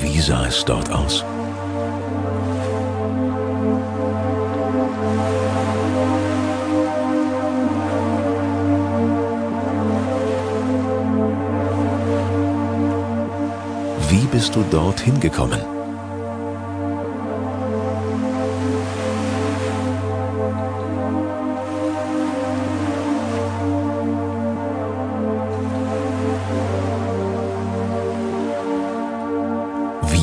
Wie sah es dort aus? Wie bist du dorthin gekommen?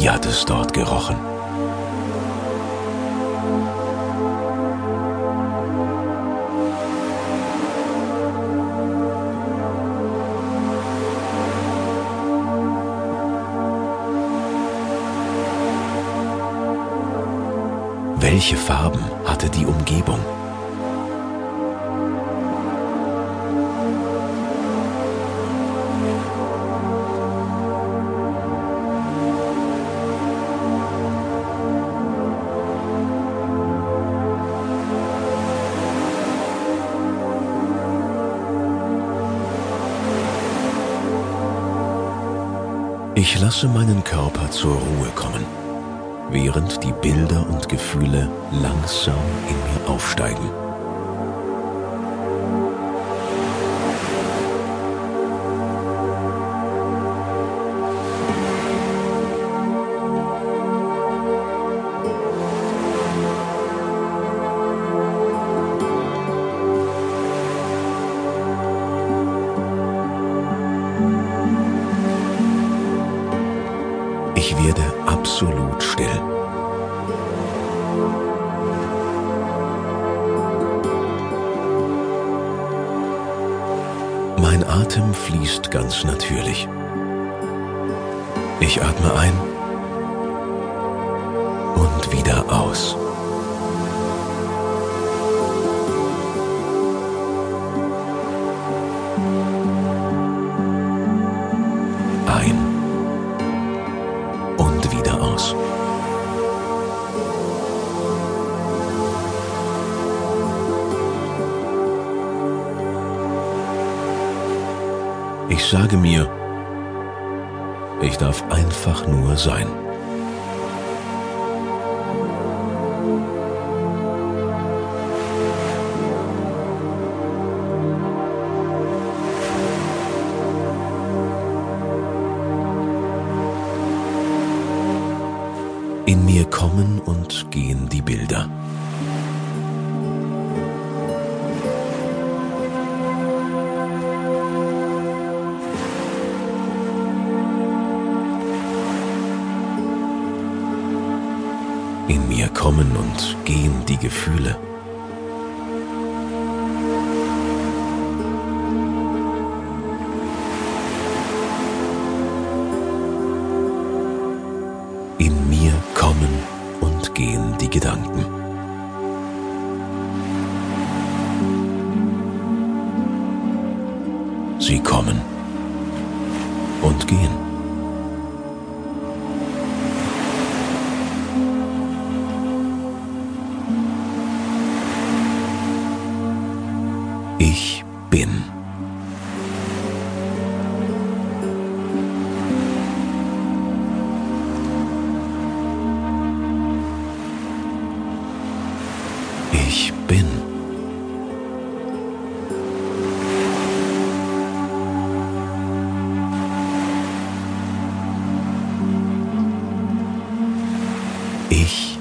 Wie hat es dort gerochen? Welche Farben hatte die Umgebung? Ich lasse meinen Körper zur Ruhe kommen, während die Bilder und Gefühle langsam in mir aufsteigen. Absolut still. Mein Atem fließt ganz natürlich. Ich atme ein und wieder aus. Ich sage mir, ich darf einfach nur sein. In mir kommen und gehen die Bilder. In mir kommen und gehen die Gefühle. In mir kommen und gehen die Gedanken. Sie kommen und gehen. ich bin. Ich bin. Ich